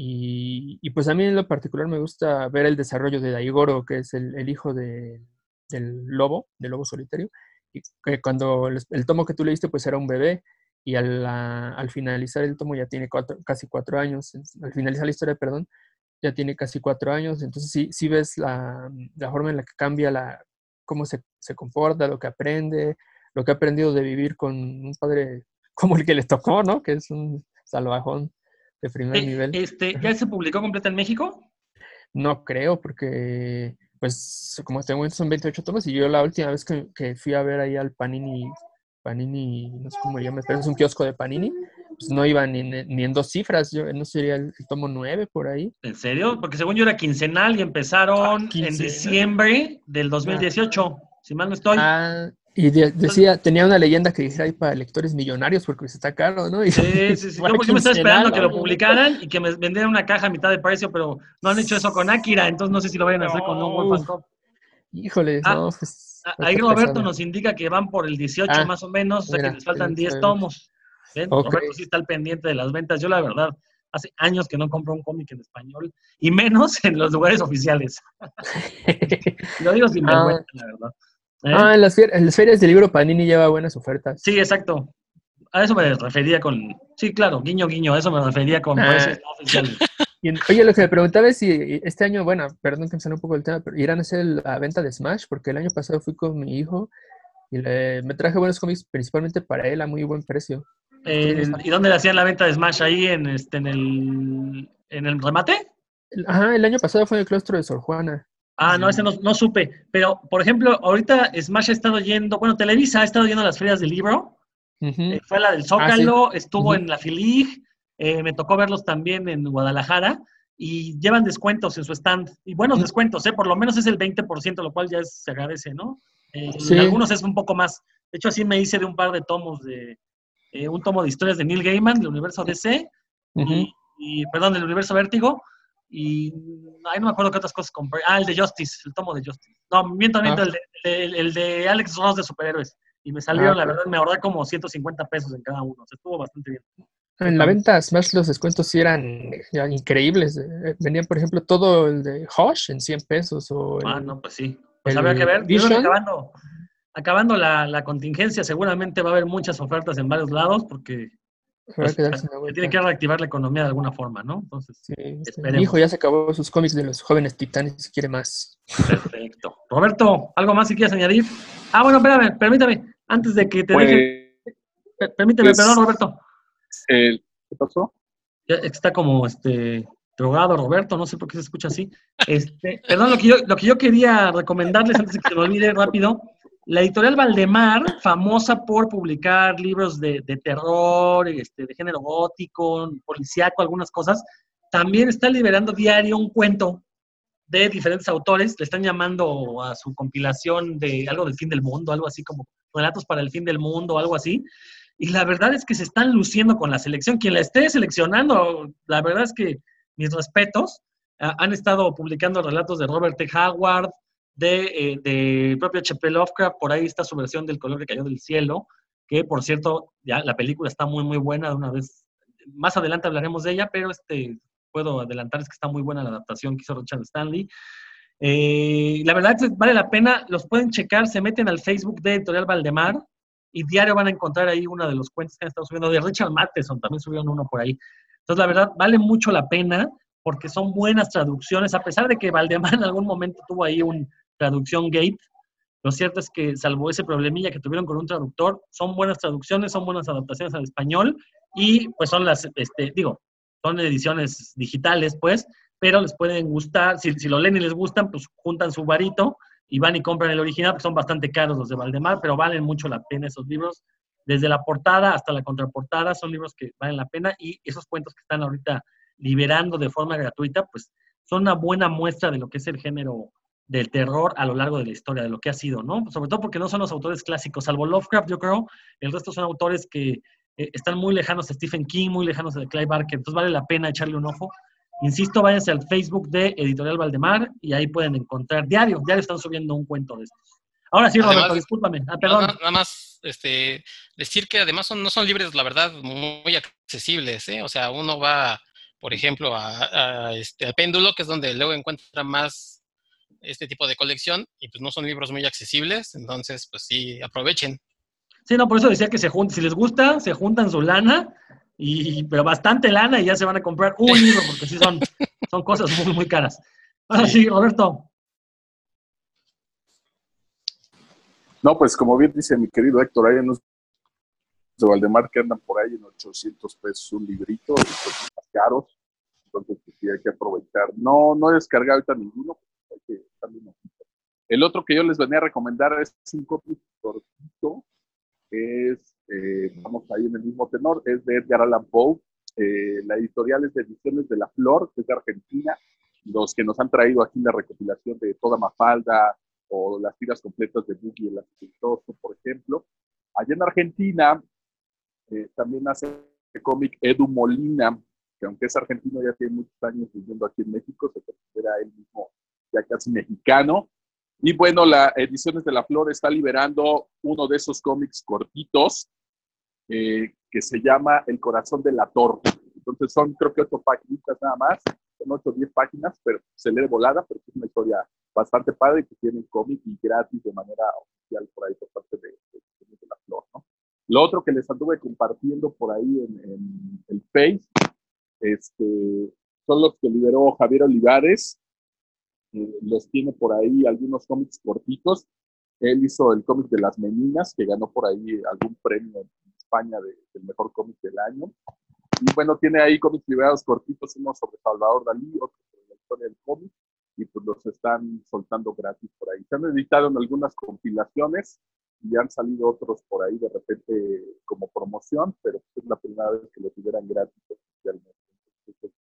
y, pues a mí en lo particular me gusta ver el desarrollo de Daigoro, que es el, hijo de, del lobo, del lobo solitario, y que cuando el, tomo que tú leíste pues era un bebé y al, al finalizar el tomo ya tiene casi cuatro años, al finalizar la historia, perdón, ya tiene casi cuatro años, entonces sí, sí ves la, la forma en la que cambia, la, cómo se, se comporta, lo que aprende, lo que ha aprendido de vivir con un padre como el que le tocó, ¿no? Que es un salvajón de primer eh, nivel. Este, ¿Ya se publicó completa en México? No creo, porque, pues, como te momento son 28 tomos y yo la última vez que, fui a ver ahí al Panini, Panini, no sé cómo llama, pero es un kiosco de Panini, pues no iba ni, ni en dos cifras, yo no sería el, tomo 9 por ahí. ¿En serio? Porque según yo era quincenal y empezaron ah, en diciembre del 2018, si mal no estoy. Ah, y decía, tenía una leyenda que decía ahí para lectores millonarios porque se está caro, ¿no? sí, sí, sí. Yo, pues, me estaba esperando que lo publicaran y que me vendieran una caja a mitad de precio, pero no han hecho eso con Akira, entonces no sé si lo vayan a hacer con un Wolf Híjole, ah, no, pues. Ahí Roberto nos indica que van por el 18 ah, más o menos, o sea que les faltan 10 tomos. Roberto sí está al pendiente de las ventas. Yo, la verdad, hace años que no compro un cómic en español y menos en los lugares oficiales. lo digo sin ah. vergüenza, la verdad. ¿Eh? Ah, en las, ferias del libro Panini lleva buenas ofertas. Sí, exacto. A eso me refería con. Sí, claro, guiño, guiño, a eso me refería con ah. oye, lo que me preguntaba es si este año, bueno, perdón que me salió un poco el tema, pero irán a hacer la venta de Smash, porque el año pasado fui con mi hijo y me traje buenos cómics principalmente para él a muy buen precio. Eh, ¿Y dónde le hacían la venta de Smash? ¿Ahí en, este, en, el, en el remate? Ajá, el año pasado fue en el claustro de Sor Juana. Ah, no, ese no, supe. Pero, por ejemplo, ahorita Smash ha estado yendo, bueno, Televisa ha estado yendo a las ferias del libro. Eh, fue la del Zócalo, ah, estuvo en la Filig, eh, me tocó verlos también en Guadalajara y llevan descuentos en su stand. Y buenos descuentos, ¿eh? Por lo menos es el 20%, lo cual ya se agradece, ¿no? Eh, algunos es un poco más. De hecho, así me hice de un par de tomos de, un tomo de historias de Neil Gaiman, del universo DC, y, y, perdón, del universo Vértigo, y ahí no me acuerdo qué otras cosas compré. Ah, el de Justice, el tomo de Justice. No, miento, miento, ah. el, de, Alex Ross de superhéroes. Y me salieron, ah, la verdad, me ahorré como 150 pesos en cada uno. O sea, estuvo bastante bien. En la venta Smash los descuentos sí eran, increíbles. Eh, venían, por ejemplo, todo el de Hush en 100 pesos. O ah, no, pues sí. Pues habría que ver. acabando, acabando la, la contingencia, seguramente va a haber muchas ofertas en varios lados porque pues, tiene que reactivar la economía de alguna forma, ¿no? Entonces, mi hijo ya se acabó sus cómics de los jóvenes titanes si quiere más. Perfecto. Roberto, ¿algo más si quieres añadir? Ah, bueno, espérame, permítame, antes de que te pues, deje. Permíteme, perdón, Roberto. ¿Qué pasó? está como este drogado Roberto, no sé por qué se escucha así. Este, perdón, lo que, yo, lo que yo quería recomendarles antes de que se me olvide rápido la editorial Valdemar, famosa por publicar libros de, terror, este, de género gótico, policíaco, algunas cosas, también está liberando diario un cuento de diferentes autores. Le están llamando a su compilación de algo del fin del mundo, algo así como relatos para el fin del mundo, algo así. Y la verdad es que se están luciendo con la selección. Quien la esté seleccionando, la verdad es que mis respetos. Ah, han estado publicando relatos de Robert T. Howard, de, eh, de propio H.P. Lovecraft, por ahí está su versión del color que cayó del cielo, que por cierto, ya la película está muy, muy buena, de una vez, más adelante hablaremos de ella, pero este, puedo adelantar es que está muy buena la adaptación que hizo Richard Stanley. Eh, la verdad es que vale la pena, los pueden checar, se meten al Facebook de Editorial Valdemar y diario van a encontrar ahí uno de los cuentos que han estado subiendo, de Richard Matheson, también subieron uno por ahí. Entonces, la verdad, vale mucho la pena porque son buenas traducciones, a pesar de que Valdemar en algún momento tuvo ahí un traducción gate, lo cierto es que salvo ese problemilla que tuvieron con un traductor, son buenas traducciones, son buenas adaptaciones al español y pues son las, este, digo, son ediciones digitales pues, pero les pueden gustar, si, si lo leen y les gustan, pues juntan su varito y van y compran el original, porque son bastante caros los de Valdemar, pero valen mucho la pena esos libros. Desde la portada hasta la contraportada son libros que valen la pena y esos cuentos que están ahorita liberando de forma gratuita, pues son una buena muestra de lo que es el género del terror a lo largo de la historia, de lo que ha sido, ¿no? Sobre todo porque no son los autores clásicos, salvo Lovecraft, yo creo, el resto son autores que eh, están muy lejanos de Stephen King, muy lejanos de Clive Barker, entonces vale la pena echarle un ojo. Insisto, váyanse al Facebook de Editorial Valdemar y ahí pueden encontrar diario, diario están subiendo un cuento de estos. Ahora sí, Roberto, discúlpame. Ah, perdón. Nada, más este, decir que además son, no son libres, la verdad, muy accesibles. ¿eh? O sea, uno va por ejemplo, a, este, al péndulo, que es donde luego encuentra más este tipo de colección, y pues no son libros muy accesibles, entonces pues sí, aprovechen. Sí, no, por eso decía que se junten, si les gusta, se juntan su lana, y, pero bastante lana y ya se van a comprar un libro, porque sí son, son cosas muy, muy caras. Ahora sí, Roberto. No, pues como bien dice mi querido Héctor, hay unos de Valdemar que andan por ahí en 800 pesos un librito, y pues, más caros, entonces pues, sí hay que aprovechar. No, no he descargado ahorita ninguno, hay que El otro que yo les venía a recomendar es un cortito, es, eh, vamos ahí en el mismo tenor, es de Edgar Allan Poe, eh, la editorial es de Ediciones de la Flor, que es de Argentina, los que nos han traído aquí la recopilación de Toda Mafalda o las tiras completas de Boogie el Asesinoso, por ejemplo. Allá en Argentina eh, también hace cómic Edu Molina, que aunque es argentino, ya tiene muchos años viviendo aquí en México, se considera él mismo ya casi mexicano. Y bueno, la Ediciones de la Flor está liberando uno de esos cómics cortitos eh, que se llama El corazón de la torre. Entonces son creo que ocho páginas nada más, son ocho o diez páginas, pero se lee volada, pero es una historia bastante padre que tiene cómic y gratis de manera oficial por ahí por parte de, de, de la Flor, ¿no? Lo otro que les anduve compartiendo por ahí en, el Face este, son los que liberó Javier Olivares. Eh, los tiene por ahí algunos cómics cortitos. Él hizo el cómic de las meninas, que ganó por ahí algún premio en España de, del mejor cómic del año. Y bueno, tiene ahí cómics liberados cortitos, uno sobre Salvador Dalí, otro sobre la historia del cómic, y pues los están soltando gratis por ahí. Se han editado en algunas compilaciones, y han salido otros por ahí de repente como promoción, pero es la primera vez que lo tuvieran gratis oficialmente. Entonces,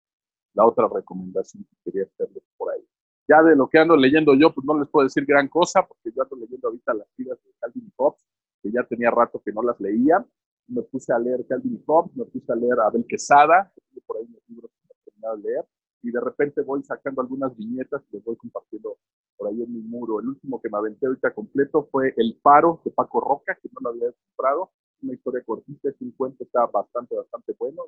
la otra recomendación que quería hacerles por ahí. Ya de lo que ando leyendo yo, pues no les puedo decir gran cosa, porque yo ando leyendo ahorita las tiras de Calvin Hobbes, que ya tenía rato que no las leía. Me puse a leer Calvin Hobbes, me puse a leer Abel Quesada, que por ahí libros que he terminado de leer, y de repente voy sacando algunas viñetas y les voy compartiendo por ahí en mi muro. El último que me aventé ahorita completo fue El Paro de Paco Roca, que no lo había comprado. Una historia cortita, es un cuento, está bastante, bastante bueno.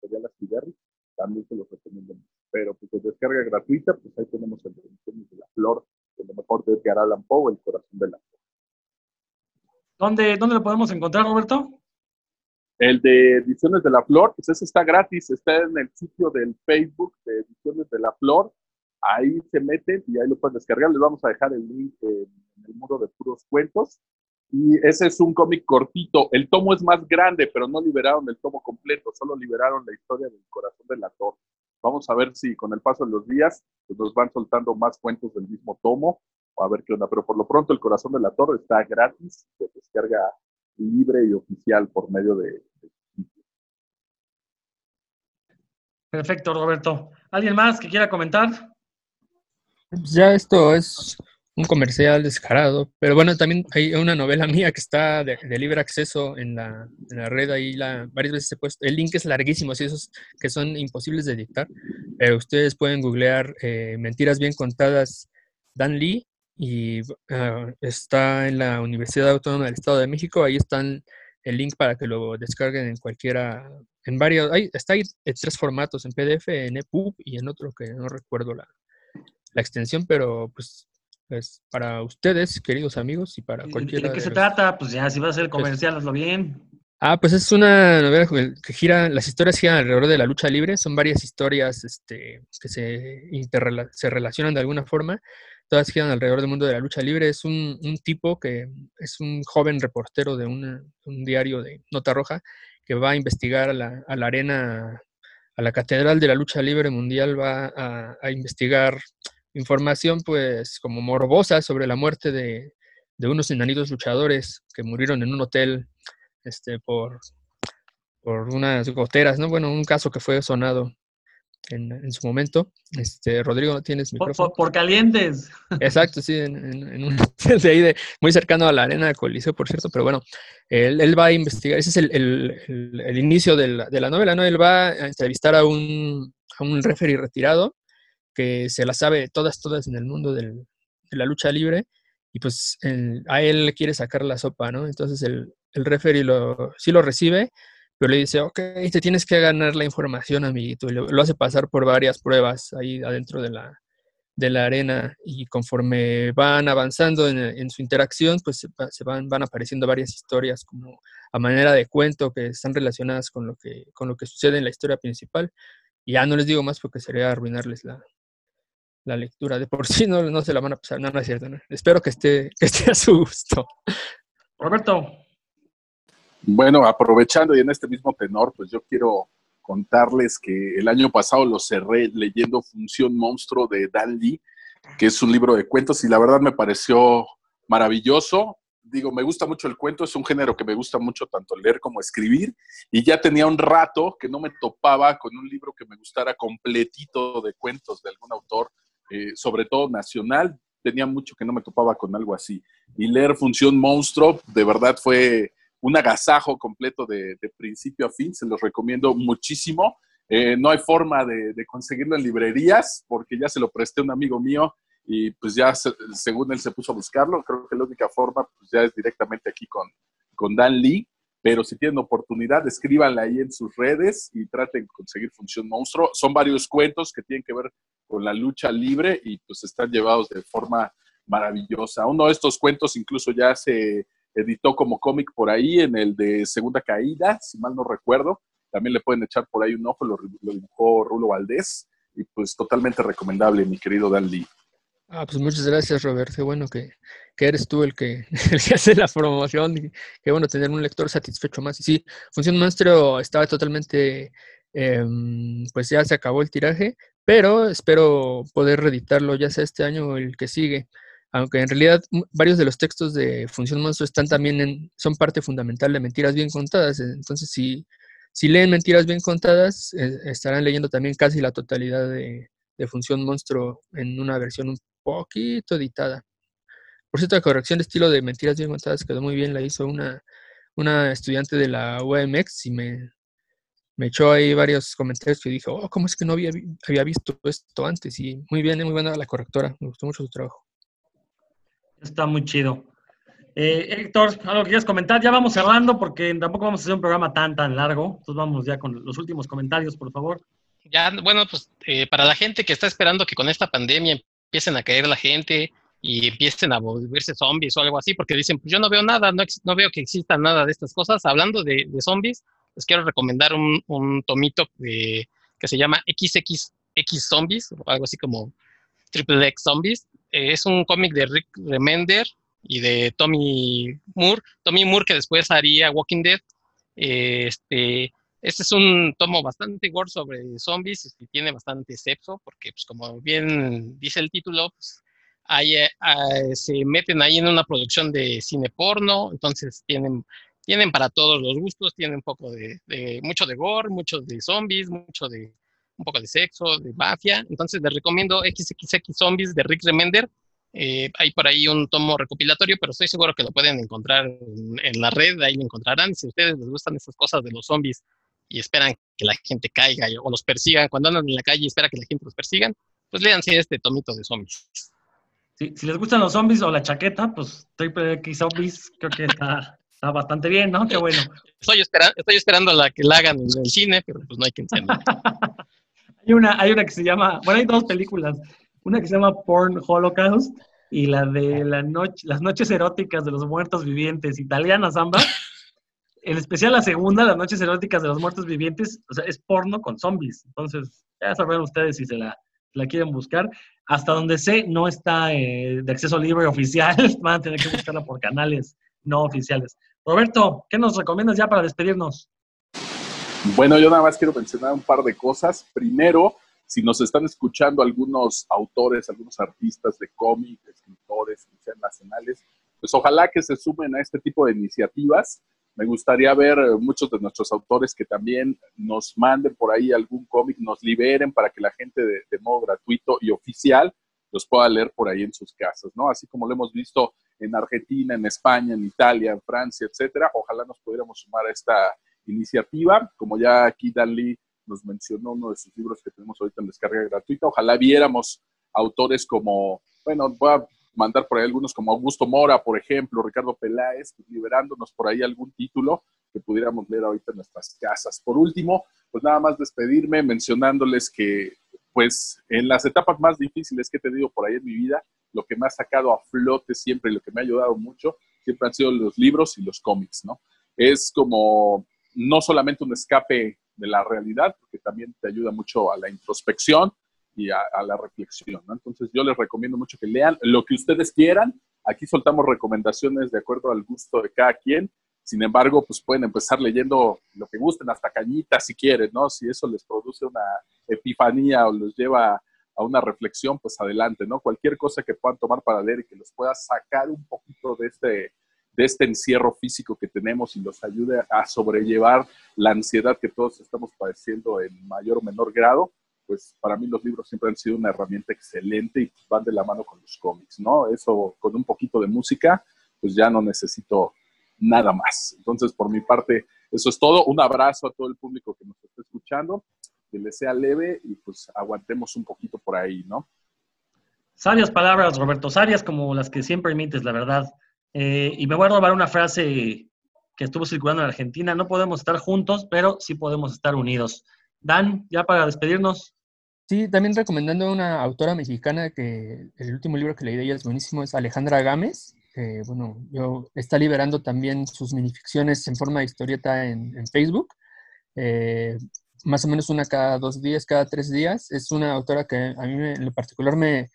Sería la Ciberri, también se lo recomiendo. Pero pues de descarga gratuita, pues ahí tenemos el de la flor, de lo mejor de Edgar Allan Poe, El corazón de la flor. ¿Dónde, ¿Dónde lo podemos encontrar, Roberto? El de Ediciones de la Flor, pues ese está gratis, está en el sitio del Facebook de Ediciones de la Flor ahí se meten y ahí lo pueden descargar. Les vamos a dejar el link en el muro de puros cuentos. Y ese es un cómic cortito. El tomo es más grande, pero no liberaron el tomo completo, solo liberaron la historia del corazón del actor. Vamos a ver si con el paso de los días pues, nos van soltando más cuentos del mismo tomo, a ver qué onda. Pero por lo pronto el corazón del actor está gratis, se descarga libre y oficial por medio de, Perfecto, Roberto. ¿Alguien más que quiera comentar? Ya esto es un comercial descarado, pero bueno, también hay una novela mía que está de, libre acceso en la, en la, red, ahí la, varias veces he puesto, el link es larguísimo, así esos que son imposibles de dictar, pero ustedes pueden googlear eh, Mentiras Bien Contadas Dan Lee y ah, está en la Universidad Autónoma del Estado de México. Ahí están el link para que lo descarguen en cualquiera, en varios, hay, está ahí en tres formatos, en PDF, en EPUB y en otro que no recuerdo la, la extensión, pero pues es para ustedes, queridos amigos, y para cualquiera. ¿De qué se trata? Pues ya, si va a ser pues comercial, hazlo bien. Ah, pues es una novela que gira, las historias giran alrededor de la lucha libre, son varias historias este, que se, se relacionan de alguna forma, todas giran alrededor del mundo de la lucha libre. Es un, tipo que es un joven reportero de un diario de Nota Roja que va a investigar a la, arena, a la Catedral de la Lucha Libre Mundial, va a, investigar información pues como morbosa sobre la muerte de, unos enanitos luchadores que murieron en un hotel este, por, por unas goteras, ¿no? Bueno, un caso que fue sonado en, su momento. Este, Rodrigo, ¿no tienes micrófono? Por, calientes. Exacto, sí, en, un de ahí de, muy cercano a la arena de Coliseo, por cierto, pero bueno, él, va a investigar, ese es el, inicio de la, novela, ¿no? Él va a entrevistar a un, a un referee retirado que se la sabe todas, todas en el mundo de la lucha libre y pues a él le quiere sacar la sopa, ¿no? Entonces el, el referee lo, sí lo recibe, pero le dice, ok, te tienes que ganar la información, amiguito, y lo, hace pasar por varias pruebas ahí adentro de la, de la arena y conforme van avanzando en, su interacción, pues se, van, van apareciendo varias historias como a manera de cuento que están relacionadas con lo que, con lo que sucede en la historia principal. Y ya no les digo más porque sería arruinarles la, la lectura. De por sí no, no se la van a pasar, no, no es cierto. Espero que esté, que esté a su gusto. Roberto. Bueno, aprovechando y en este mismo tenor, pues yo quiero contarles que el año pasado lo cerré leyendo Función Monstruo de Dan Lee, que es un libro de cuentos y la verdad me pareció maravilloso. Digo, me gusta mucho el cuento, es un género que me gusta mucho tanto leer como escribir y ya tenía un rato que no me topaba con un libro que me gustara completito de cuentos de algún autor, eh, sobre todo nacional. Tenía mucho que no me topaba con algo así. Y leer Función Monstruo de verdad fue un agasajo completo de, principio a fin, se los recomiendo muchísimo. Eh, no hay forma de, conseguirlo en librerías porque ya se lo presté a un amigo mío y pues ya según él se puso a buscarlo, creo que la única forma pues ya es directamente aquí con, con Dan Lee, pero si tienen oportunidad, escríbanla ahí en sus redes y traten de conseguir Función Monstruo. Son varios cuentos que tienen que ver con la lucha libre y pues están llevados de forma maravillosa. Uno de estos cuentos incluso ya se editó como cómic por ahí en el de Segunda Caída, si mal no recuerdo. También le pueden echar por ahí un ojo, lo, dibujó Rulo Valdés y pues totalmente recomendable, mi querido Dan Lee. Ah, pues muchas gracias, Robert. Qué bueno que, eres tú el que, hace la promoción. qué bueno tener un lector satisfecho más. Y sí, Función Monstruo estaba totalmente, em, pues ya se acabó el tiraje, pero espero poder reeditarlo ya sea este año o el que sigue aunque en realidad varios de los textos de Función Monstruo están también en, son parte fundamental de Mentiras Bien Contadas. Eh, entonces, si, si leen Mentiras Bien Contadas, eh, estarán leyendo también casi la totalidad de, Función Monstruo en una versión un poquito editada. Por cierto, la corrección de estilo de Mentiras Bien Contadas quedó muy bien, la hizo una, una estudiante de la UMX y me, echó ahí varios comentarios que dijo, oh, ¿cómo es que no había, había visto esto antes? Y muy bien, muy buena la correctora, me gustó mucho su trabajo. Está muy chido. Eh, Héctor, algo que quieras comentar, ya vamos cerrando porque tampoco vamos a hacer un programa tan, tan largo. Entonces vamos ya con los últimos comentarios, por favor. Ya, bueno, pues eh, para la gente que está esperando que con esta pandemia empiecen a caer la gente y empiecen a volverse zombies o algo así, porque dicen, pues yo no veo nada, no, veo que exista nada de estas cosas. Hablando de, zombies, les quiero recomendar un, un tomito que se llama XXX Zombies, o algo así como Triple X Zombies es un cómic de Rick Remender y de Tommy Moore. Tommy Moore que después haría Walking Dead. Este, este es un tomo bastante gore sobre zombies y tiene bastante sexo porque, pues, como bien dice el título, pues, eh, se meten ahí en una producción de cine porno, entonces tienen, tienen para todos los gustos, tienen un poco de, de mucho de gore, mucho de zombies, mucho de un poco de sexo, de mafia. Entonces les recomiendo XXX Zombies de Rick Remender. Eh, hay por ahí un tomo recopilatorio, pero estoy seguro que lo pueden encontrar en, la red, ahí lo encontrarán. Si a ustedes les gustan esas cosas de los zombies y esperan que la gente caiga o los persigan, cuando andan en la calle y esperan que la gente los persigan, pues léanse este tomito de zombies. si les gustan los zombies o la chaqueta, pues Triple X Zombies creo que está, está bastante bien, ¿no? Qué bueno. Estoy, esperando, estoy esperando a la que la hagan en el cine, pero pues no hay que entender. hay, una, hay una que se llama, bueno, hay dos películas. Una que se llama Porn Holocaust y la de la noche, las noches eróticas de los muertos vivientes italianas ambas. En especial la segunda, las noches eróticas de los muertos vivientes, o sea, es porno con zombies. Entonces, ya sabrán ustedes si se la, la quieren buscar. Hasta donde sé, no está eh, de acceso libre oficial. Van a tener que buscarla por canales no oficiales. Roberto, ¿qué nos recomiendas ya para despedirnos? Bueno, yo nada más quiero mencionar un par de cosas. Primero, si nos están escuchando algunos autores, algunos artistas de cómic, escritores, sean nacionales, pues ojalá que se sumen a este tipo de iniciativas. Me gustaría ver muchos de nuestros autores que también nos manden por ahí algún cómic, nos liberen para que la gente de, de, modo gratuito y oficial los pueda leer por ahí en sus casas, ¿no? Así como lo hemos visto en Argentina, en España, en Italia, en Francia, etcétera. Ojalá nos pudiéramos sumar a esta iniciativa. Como ya aquí Dan Lee nos mencionó uno de sus libros que tenemos ahorita en descarga gratuita. Ojalá viéramos autores como, bueno, voy a mandar por ahí algunos como Augusto Mora, por ejemplo, Ricardo Peláez, pues, liberándonos por ahí algún título que pudiéramos leer ahorita en nuestras casas. Por último, pues nada más despedirme mencionándoles que, pues en las etapas más difíciles que he tenido por ahí en mi vida, lo que me ha sacado a flote siempre y lo que me ha ayudado mucho, siempre han sido los libros y los cómics, ¿no? Es como no solamente un escape de la realidad, porque también te ayuda mucho a la introspección y a, la reflexión. Entonces yo les recomiendo mucho que lean lo que ustedes quieran. Aquí soltamos recomendaciones de acuerdo al gusto de cada quien. Sin embargo, pues pueden empezar leyendo lo que gusten, hasta cañitas si quieren, ¿no? Si eso les produce una epifanía o los lleva a una reflexión, pues adelante, ¿no? Cualquier cosa que puedan tomar para leer y que los pueda sacar un poquito de este, de este encierro físico que tenemos y los ayude a sobrellevar la ansiedad que todos estamos padeciendo en mayor o menor grado, pues para mí los libros siempre han sido una herramienta excelente y van de la mano con los cómics, ¿no? Eso con un poquito de música, pues ya no necesito nada más. Entonces, por mi parte, eso es todo. Un abrazo a todo el público que nos está escuchando, que les sea leve y pues aguantemos un poquito por ahí, ¿no? Sabias palabras, Roberto, sabias como las que siempre emites, la verdad. Eh, y me voy a robar una frase que estuvo circulando en Argentina, no podemos estar juntos, pero sí podemos estar unidos. Dan, ya para despedirnos. Sí, también recomendando una autora mexicana que el último libro que leí de ella es buenísimo, es Alejandra Gámez. Que, bueno, yo, está liberando también sus minificciones en forma de historieta en, Facebook. Eh, más o menos una cada dos días, cada tres días. Es una autora que a mí en lo particular me,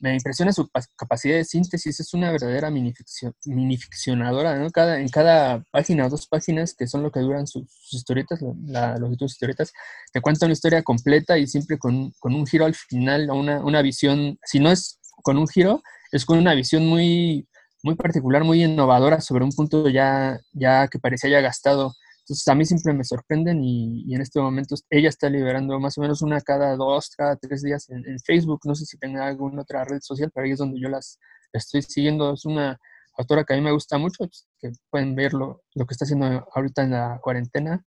me impresiona su capacidad de síntesis, es una verdadera minificcionadora, ¿no? Cada, en cada página o dos páginas, que son lo que duran sus, historietas, la, los historietas, te cuenta una historia completa y siempre con, con un giro al final, una, una visión, si no es con un giro, es con una visión muy, muy particular, muy innovadora sobre un punto ya, ya que parecía ya gastado. Entonces a mí siempre me sorprenden y, en este momento ella está liberando más o menos una cada dos, cada tres días en, Facebook. No sé si tenga alguna otra red social, pero ahí es donde yo las estoy siguiendo. Es una autora que a mí me gusta mucho, que pueden ver lo, que está haciendo ahorita en la cuarentena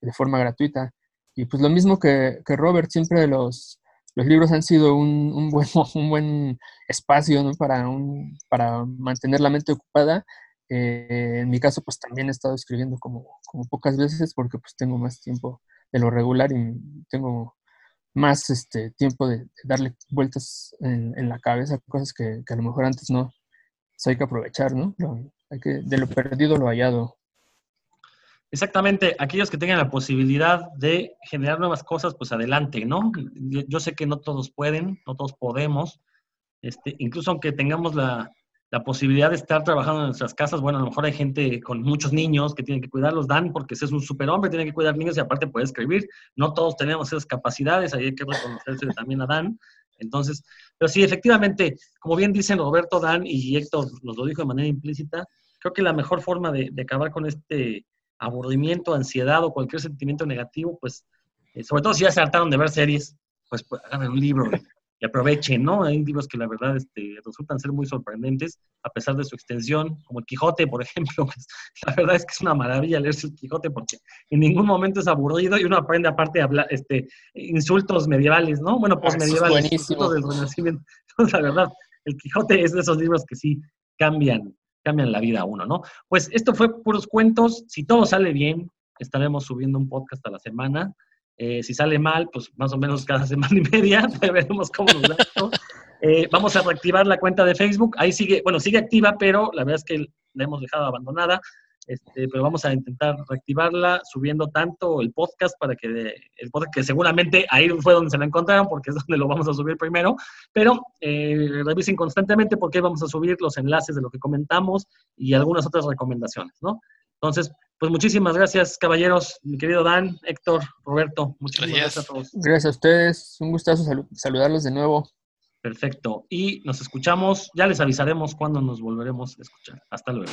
de forma gratuita. Y pues lo mismo que, Robert, siempre los, los libros han sido un, un, buen, un buen espacio para, un, para mantener la mente ocupada eh, en mi caso, pues también he estado escribiendo como, como pocas veces porque pues tengo más tiempo de lo regular y tengo más este, tiempo de, darle vueltas en, la cabeza, cosas que, a lo mejor antes no. Pues hay que aprovechar, ¿no? hay que, de lo perdido lo hallado. Exactamente, aquellos que tengan la posibilidad de generar nuevas cosas, pues adelante, ¿no? Yo, sé que no todos pueden, no todos podemos, este, incluso aunque tengamos la, la posibilidad de estar trabajando en nuestras casas. Bueno, a lo mejor hay gente con muchos niños que tienen que cuidarlos. Dan, porque es un superhombre, tiene que cuidar niños y aparte puede escribir. No todos tenemos esas capacidades, ahí hay que reconocerse también a Dan. Entonces, pero sí, efectivamente, como bien dicen Roberto, Dan y Héctor nos lo dijo de manera implícita, creo que la mejor forma de, acabar con este aburrimiento, ansiedad o cualquier sentimiento negativo, pues, eh, sobre todo si ya se hartaron de ver series, pues, pues hagan un libro, y aprovechen, ¿no? Hay libros que la verdad este, resultan ser muy sorprendentes a pesar de su extensión, como el Quijote, por ejemplo. Pues, la verdad es que es una maravilla leerse el Quijote porque en ningún momento es aburrido y uno aprende aparte a hablar este, insultos medievales, ¿no? Bueno, posmedievales, insultos del Renacimiento. Entonces, la verdad, el Quijote es de esos libros que sí cambian, cambian la vida a uno, ¿no? Pues esto fue puros cuentos. Si todo sale bien, estaremos subiendo un podcast a la semana. Eh, si sale mal, pues más o menos cada semana y media, veremos cómo nos da esto. Eh, vamos a reactivar la cuenta de Facebook. Ahí sigue, bueno, sigue activa, pero la verdad es que la hemos dejado abandonada. Este, pero vamos a intentar reactivarla subiendo tanto el podcast para que el podcast que seguramente ahí fue donde se la encontraron porque es donde lo vamos a subir primero, pero eh, revisen constantemente porque vamos a subir los enlaces de lo que comentamos y algunas otras recomendaciones, ¿no? Entonces, pues muchísimas gracias, caballeros, mi querido Dan, Héctor, Roberto, muchas gracias. a todos. Gracias a ustedes, un gustazo saludarlos de nuevo. Perfecto, y nos escuchamos, ya les avisaremos cuándo nos volveremos a escuchar. Hasta luego.